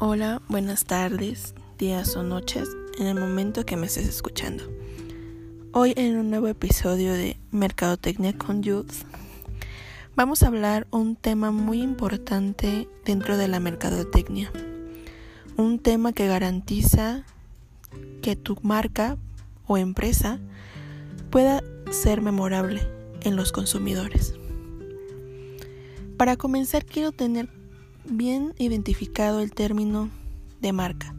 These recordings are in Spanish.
Hola, buenas tardes, días o noches, en el momento que me estés escuchando. Hoy en un nuevo episodio de Mercadotecnia con Youth vamos a hablar un tema muy importante dentro de la mercadotecnia. Un tema que garantiza que tu marca o empresa pueda ser memorable en los consumidores. Para comenzar quiero tener bien identificado el término de marca,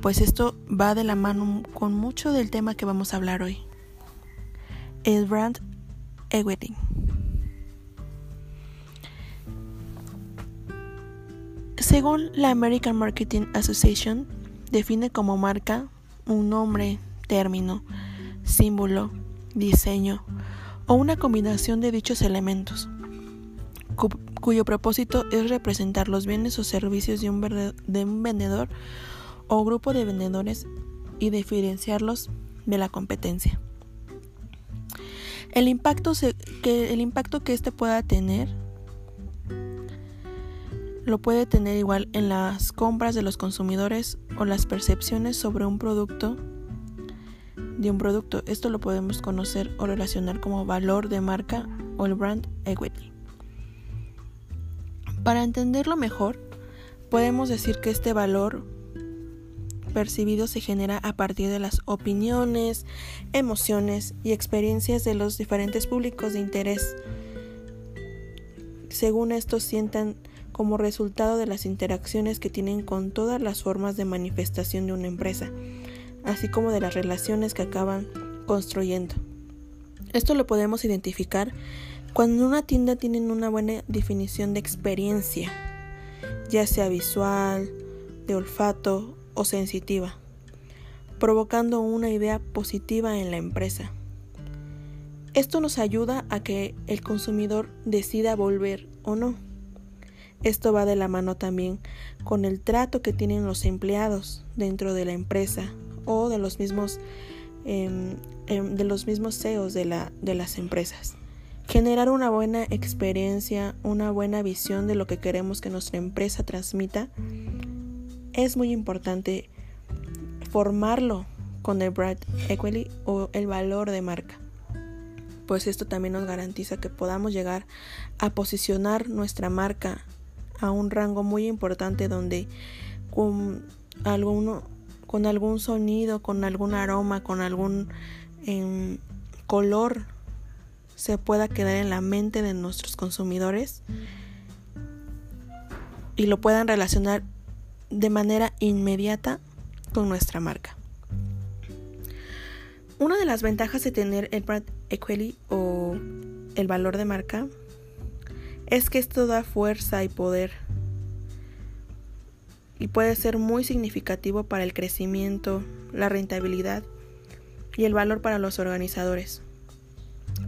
pues esto va de la mano con mucho del tema que vamos a hablar hoy, el brand equity. Según la American Marketing Association, define como marca un nombre, término, símbolo, diseño o una combinación de dichos elementos cuyo propósito es representar los bienes o servicios de un, vendedor o grupo de vendedores y diferenciarlos de la competencia. El impacto, que, el impacto que éste pueda tener lo puede tener igual en las compras de los consumidores o las percepciones sobre un producto de un producto. Esto lo podemos conocer o relacionar como valor de marca o el brand equity. Para entenderlo mejor, podemos decir que este valor percibido se genera a partir de las opiniones, emociones y experiencias de los diferentes públicos de interés. Según estos sientan como resultado de las interacciones que tienen con todas las formas de manifestación de una empresa, así como de las relaciones que acaban construyendo. Esto lo podemos identificar cuando una tienda tienen una buena definición de experiencia, ya sea visual, de olfato o sensitiva, provocando una idea positiva en la empresa. Esto nos ayuda a que el consumidor decida volver o no. Esto va de la mano también con el trato que tienen los empleados dentro de la empresa o de los mismos, em, em, de los mismos CEOs de las empresas. Generar una buena experiencia, una buena visión de lo que queremos que nuestra empresa transmita, es muy importante formarlo con el brand equity o el valor de marca. Pues esto también nos garantiza que podamos llegar a posicionar nuestra marca a un rango muy importante donde con, algún sonido, con algún aroma, con algún em, color se pueda quedar en la mente de nuestros consumidores y lo puedan relacionar de manera inmediata con nuestra marca. Una de las ventajas de tener el brand equity o el valor de marca es que esto da fuerza y poder y puede ser muy significativo para el crecimiento, la rentabilidad y el valor para los organizadores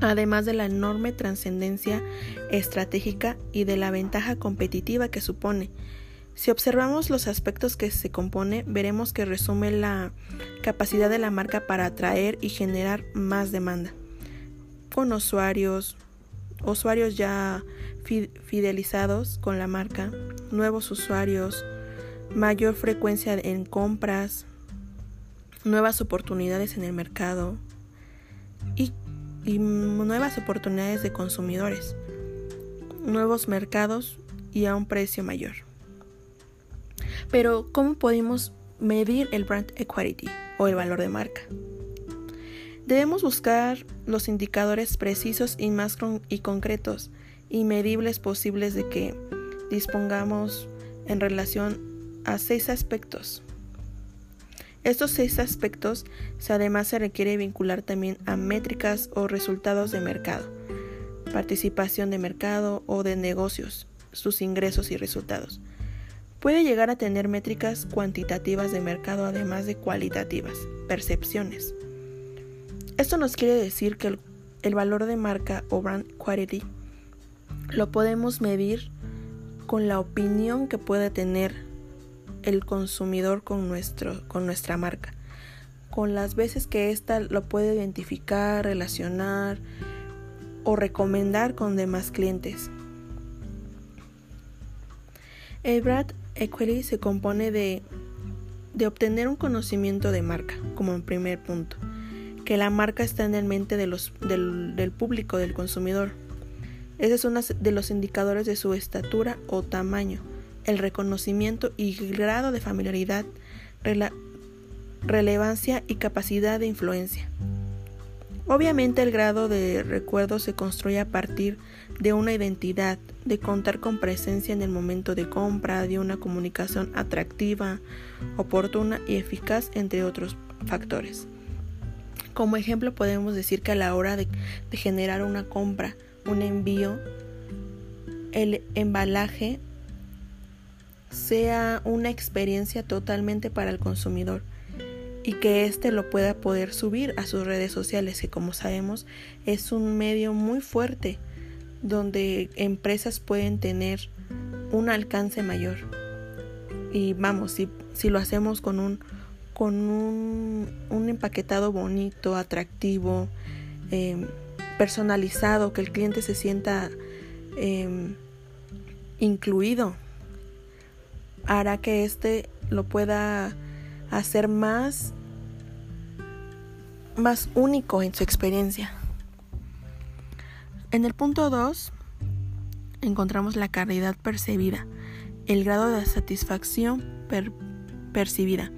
además de la enorme trascendencia estratégica y de la ventaja competitiva que supone. Si observamos los aspectos que se compone, veremos que resume la capacidad de la marca para atraer y generar más demanda. Con usuarios, usuarios ya fidelizados con la marca, nuevos usuarios, mayor frecuencia en compras, nuevas oportunidades en el mercado y nuevas oportunidades de consumidores, nuevos mercados y a un precio mayor. Pero, ¿cómo podemos medir el brand equity o el valor de marca? Debemos buscar los indicadores precisos y más y concretos y medibles posibles de que dispongamos en relación a seis aspectos estos seis aspectos además se requiere vincular también a métricas o resultados de mercado, participación de mercado o de negocios, sus ingresos y resultados. Puede llegar a tener métricas cuantitativas de mercado además de cualitativas, percepciones. Esto nos quiere decir que el, el valor de marca o brand quality lo podemos medir con la opinión que puede tener el consumidor con, nuestro, con nuestra marca, con las veces que ésta lo puede identificar, relacionar o recomendar con demás clientes. El brand equity se compone de, de obtener un conocimiento de marca, como en primer punto, que la marca está en el mente de los, del, del público, del consumidor. Ese es uno de los indicadores de su estatura o tamaño, el reconocimiento y grado de familiaridad, relevancia y capacidad de influencia. Obviamente el grado de recuerdo se construye a partir de una identidad, de contar con presencia en el momento de compra, de una comunicación atractiva, oportuna y eficaz, entre otros factores. Como ejemplo podemos decir que a la hora de, de generar una compra, un envío, el embalaje sea una experiencia totalmente para el consumidor y que éste lo pueda poder subir a sus redes sociales, que como sabemos es un medio muy fuerte donde empresas pueden tener un alcance mayor. Y vamos, si, si lo hacemos con un con un, un empaquetado bonito, atractivo, em, personalizado, que el cliente se sienta em, incluido, hará que éste lo pueda hacer más, más único en su experiencia. En el punto 2 encontramos la calidad percibida, el grado de satisfacción percibida,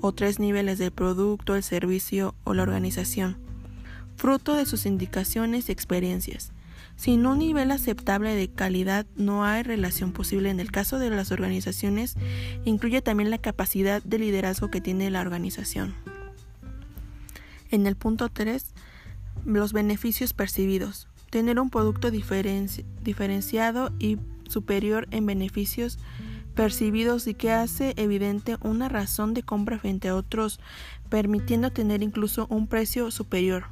o tres niveles del producto, el servicio o la organización, fruto de sus indicaciones y experiencias. Sin un nivel aceptable de calidad no hay relación posible. En el caso de las organizaciones, incluye también la capacidad de liderazgo que tiene la organización. En el punto 3, los beneficios percibidos. Tener un producto diferenciado y superior en beneficios percibidos y que hace evidente una razón de compra frente a otros, permitiendo tener incluso un precio superior,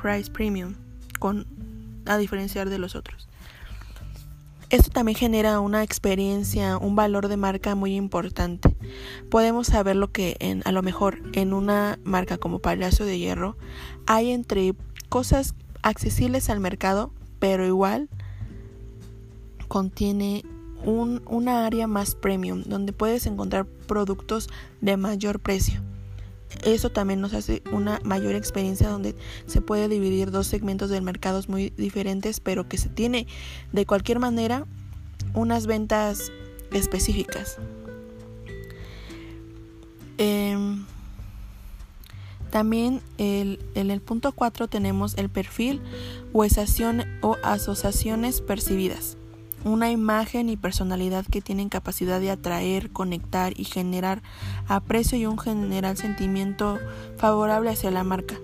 price premium, con a diferenciar de los otros. Esto también genera una experiencia, un valor de marca muy importante. Podemos saber lo que en, a lo mejor en una marca como Palacio de Hierro hay entre cosas accesibles al mercado, pero igual contiene un, una área más premium donde puedes encontrar productos de mayor precio. Eso también nos hace una mayor experiencia donde se puede dividir dos segmentos del mercado muy diferentes, pero que se tiene de cualquier manera unas ventas específicas. Em, también en el punto 4 tenemos el perfil o, o asociaciones percibidas una imagen y personalidad que tienen capacidad de atraer, conectar y generar aprecio y un general sentimiento favorable hacia la marca.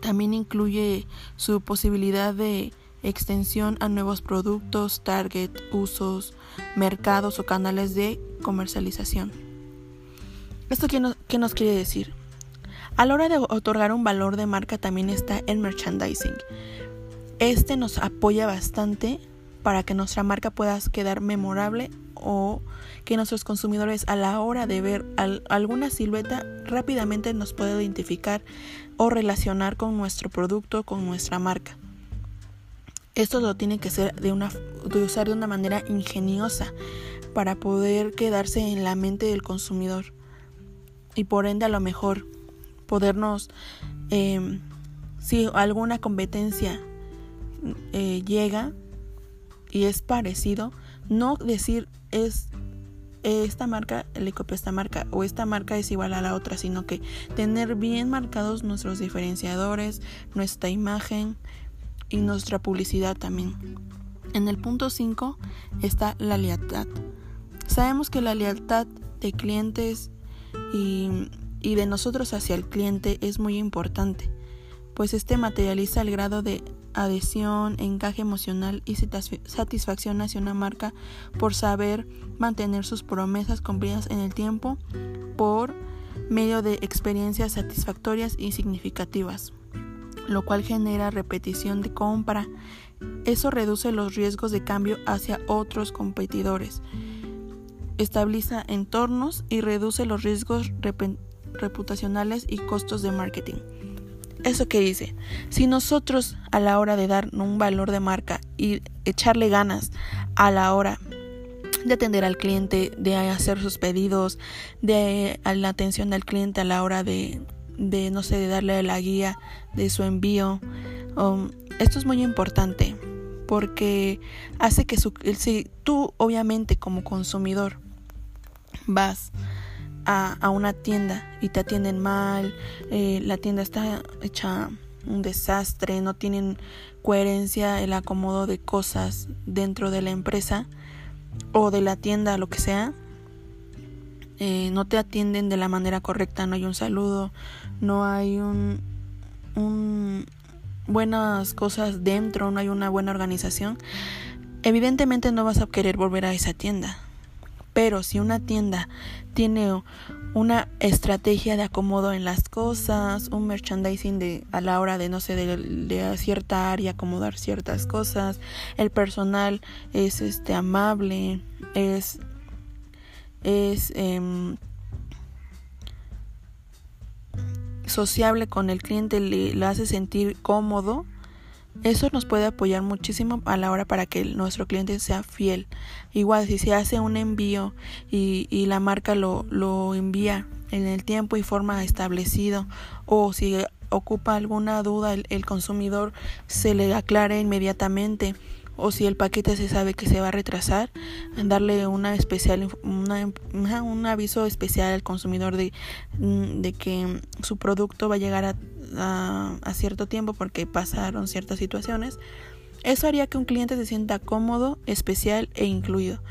También incluye su posibilidad de extensión a nuevos productos, target, usos, mercados o canales de comercialización. ¿Esto qué nos, qué nos quiere decir? A la hora de otorgar un valor de marca también está el merchandising. Este nos apoya bastante para que nuestra marca pueda quedar memorable o que nuestros consumidores a la hora de ver alguna silueta rápidamente nos pueda identificar o relacionar con nuestro producto, con nuestra marca. Esto lo tiene que ser de, una, de usar de una manera ingeniosa para poder quedarse en la mente del consumidor y por ende a lo mejor podernos, em, si alguna competencia eh, llega, y es parecido, no decir es esta marca le copia esta marca o esta marca es igual a la otra, sino que tener bien marcados nuestros diferenciadores, nuestra imagen y nuestra publicidad también. En el punto 5 está la lealtad. Sabemos que la lealtad de clientes y, y de nosotros hacia el cliente es muy importante, pues este materializa el grado de adhesión, encaje emocional y satisfacción hacia una marca por saber mantener sus promesas cumplidas en el tiempo por medio de experiencias satisfactorias y significativas, lo cual genera repetición de compra. Eso reduce los riesgos de cambio hacia otros competidores, estabiliza entornos y reduce los riesgos reputacionales y costos de marketing. ¿Eso que dice? Si nosotros a la hora de dar un valor de marca y echarle ganas a la hora de atender al cliente, de hacer sus pedidos, de la atención al cliente a la hora de, de no sé, de darle la guía de su envío. Um, esto es muy importante porque hace que su, si tú obviamente como consumidor vas a, a una tienda y te atienden mal, eh, la tienda está hecha un desastre, no tienen coherencia el acomodo de cosas dentro de la empresa o de la tienda, lo que sea, eh, no te atienden de la manera correcta, no hay un saludo, no hay un, un buenas cosas dentro, no hay una buena organización, evidentemente no vas a querer volver a esa tienda. Pero si una tienda tiene una estrategia de acomodo en las cosas, un merchandising de a la hora de no sé de, cierta área acomodar ciertas cosas, el personal es este amable, es es em, sociable con el cliente, le hace sentir cómodo eso nos puede apoyar muchísimo a la hora para que nuestro cliente sea fiel. Igual si se hace un envío y, la marca lo, lo envía en el tiempo y forma establecido o si ocupa alguna duda el, el consumidor se le aclare inmediatamente o si el paquete se sabe que se va a retrasar, darle una especial un aviso especial al consumidor de, de que su producto va a llegar a a, cierto tiempo porque pasaron ciertas situaciones, eso haría que un cliente se sienta cómodo, especial e incluido.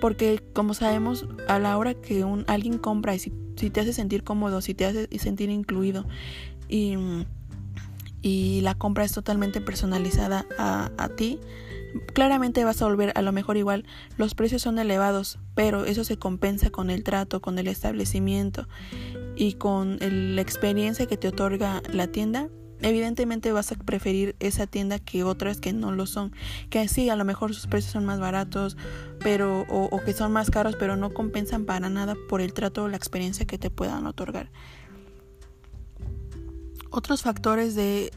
Porque como sabemos, a la hora que alguien compra y si, te hace sentir cómodo, si te hace sentir incluido y, y la compra es totalmente personalizada a, a ti, claramente vas a volver a lo mejor igual. Los precios son elevados, pero eso se compensa con el trato, con el establecimiento y con la experiencia que te otorga la tienda, evidentemente vas a preferir esa tienda que otras que no lo son. Que sí, a lo mejor sus precios son más baratos, pero o, que son más caros, pero no compensan para nada por el trato o la experiencia que te puedan otorgar. Otros factores de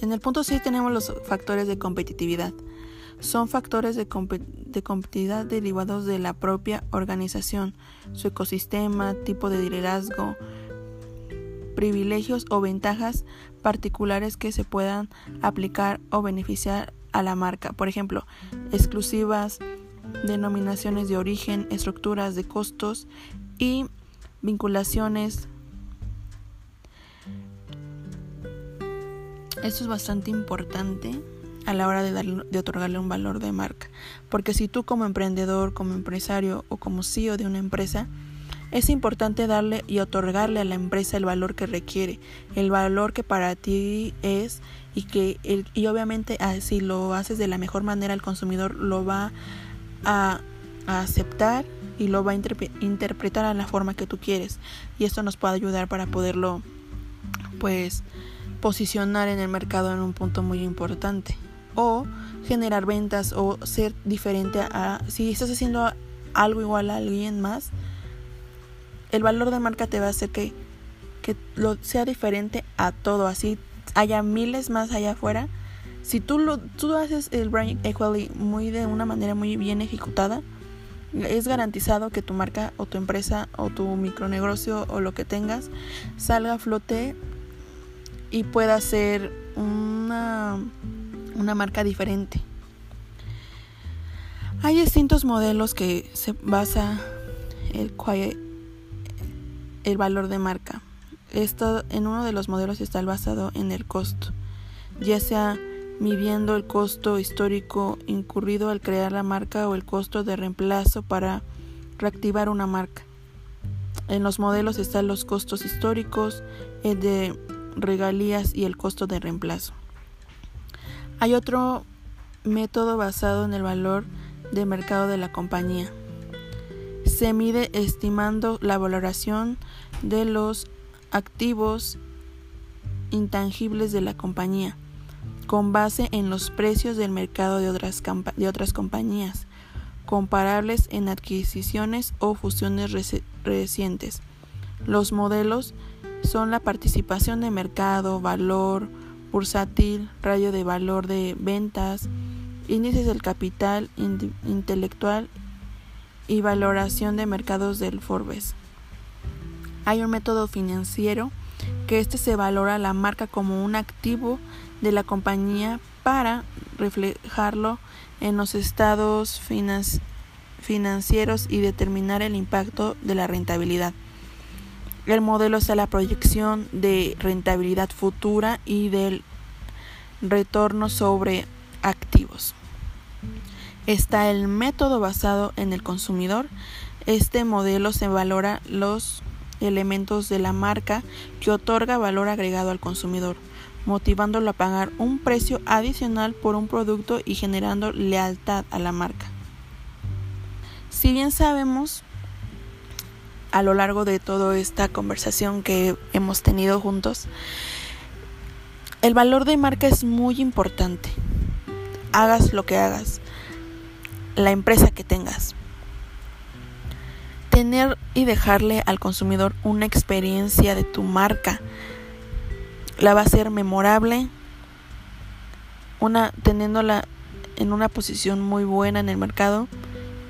en el punto 6 tenemos los factores de competitividad. Son factores de, competitividad derivados de la propia organización, su ecosistema, tipo de liderazgo, privilegios o ventajas particulares que se puedan aplicar o beneficiar a la marca. Por ejemplo, exclusivas, denominaciones de origen, estructuras de costos y vinculaciones. Esto es bastante importante a la hora de, darle, de otorgarle un valor de marca. Porque si tú como emprendedor, como empresario o como CEO de una empresa, es importante darle y otorgarle a la empresa el valor que requiere, el valor que para ti es y que el, y obviamente ah, si lo haces de la mejor manera el consumidor lo va a, aceptar y lo va a interpretar a la forma que tú quieres y esto nos puede ayudar para poderlo pues posicionar en el mercado en un punto muy importante o generar ventas o ser diferente a si estás haciendo algo igual a alguien más el valor de marca te va a hacer que, que lo sea diferente a todo. Así haya miles más allá afuera. Si tú lo tú haces el brand equity muy de una manera muy bien ejecutada es garantizado que tu marca o tu empresa o tu micronegocio o lo que tengas salga a flote y pueda ser una una marca diferente. Hay distintos modelos que se basa el, el valor de marca. Esto en uno de los modelos está basado en el costo, ya sea midiendo el costo histórico incurrido al crear la marca o el costo de reemplazo para reactivar una marca. En los modelos están los costos históricos, el de regalías y el costo de reemplazo. Hay otro método basado en el valor de mercado de la compañía. Se mide estimando la valoración de los activos intangibles de la compañía con base en los precios del mercado de otras, compañías comparables en adquisiciones o fusiones recientes. Los modelos son la participación de mercado, valor, bursátil, radio de valor de ventas, índices del capital intelectual y valoración de mercados del Forbes. Hay un método financiero que este se valora la marca como un activo de la compañía para reflejarlo en los estados financieros y determinar el impacto de la rentabilidad. El modelo está la proyección de rentabilidad futura y del retorno sobre activos. Está el método basado en el consumidor. Este modelo se valora los elementos de la marca que otorga valor agregado al consumidor, motivándolo a pagar un precio adicional por un producto y generando lealtad a la marca. Si bien sabemos a lo largo de toda esta conversación que hemos tenido juntos, el valor de marca es muy importante. Hagas lo que hagas, la empresa que tengas tener y dejarle al consumidor una experiencia de tu marca la va a ser memorable, una teniéndola en una posición muy buena en el mercado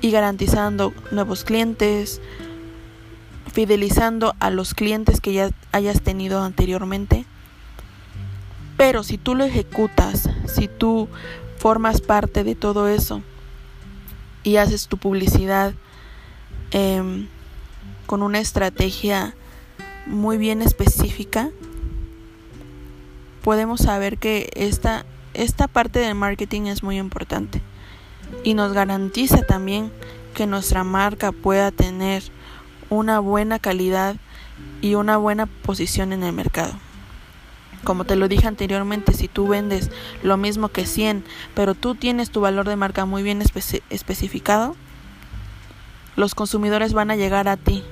y garantizando nuevos clientes, fidelizando a los clientes que ya hayas tenido anteriormente. Pero si tú lo ejecutas, si tú formas parte de todo eso y haces tu publicidad Em, con una estrategia muy bien específica, podemos saber que esta, esta parte del marketing es muy importante y nos garantiza también que nuestra marca pueda tener una buena calidad y una buena posición en el mercado. Como te lo dije anteriormente, si tú vendes lo mismo que 100, pero tú tienes tu valor de marca muy bien especificado, los consumidores van a llegar a ti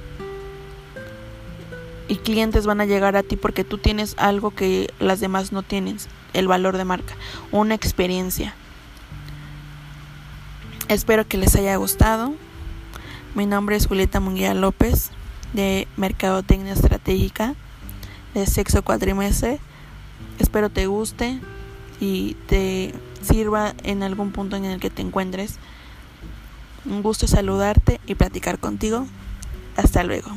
y clientes van a llegar a ti porque tú tienes algo que las demás no tienen, el valor de marca, una experiencia. Espero que les haya gustado. Mi nombre es Julieta Munguía López de Mercadotecnia Estratégica de sexo cuatrimestre. Espero te guste y te sirva en algún punto en el que te encuentres. Un gusto saludarte y platicar contigo. Hasta luego.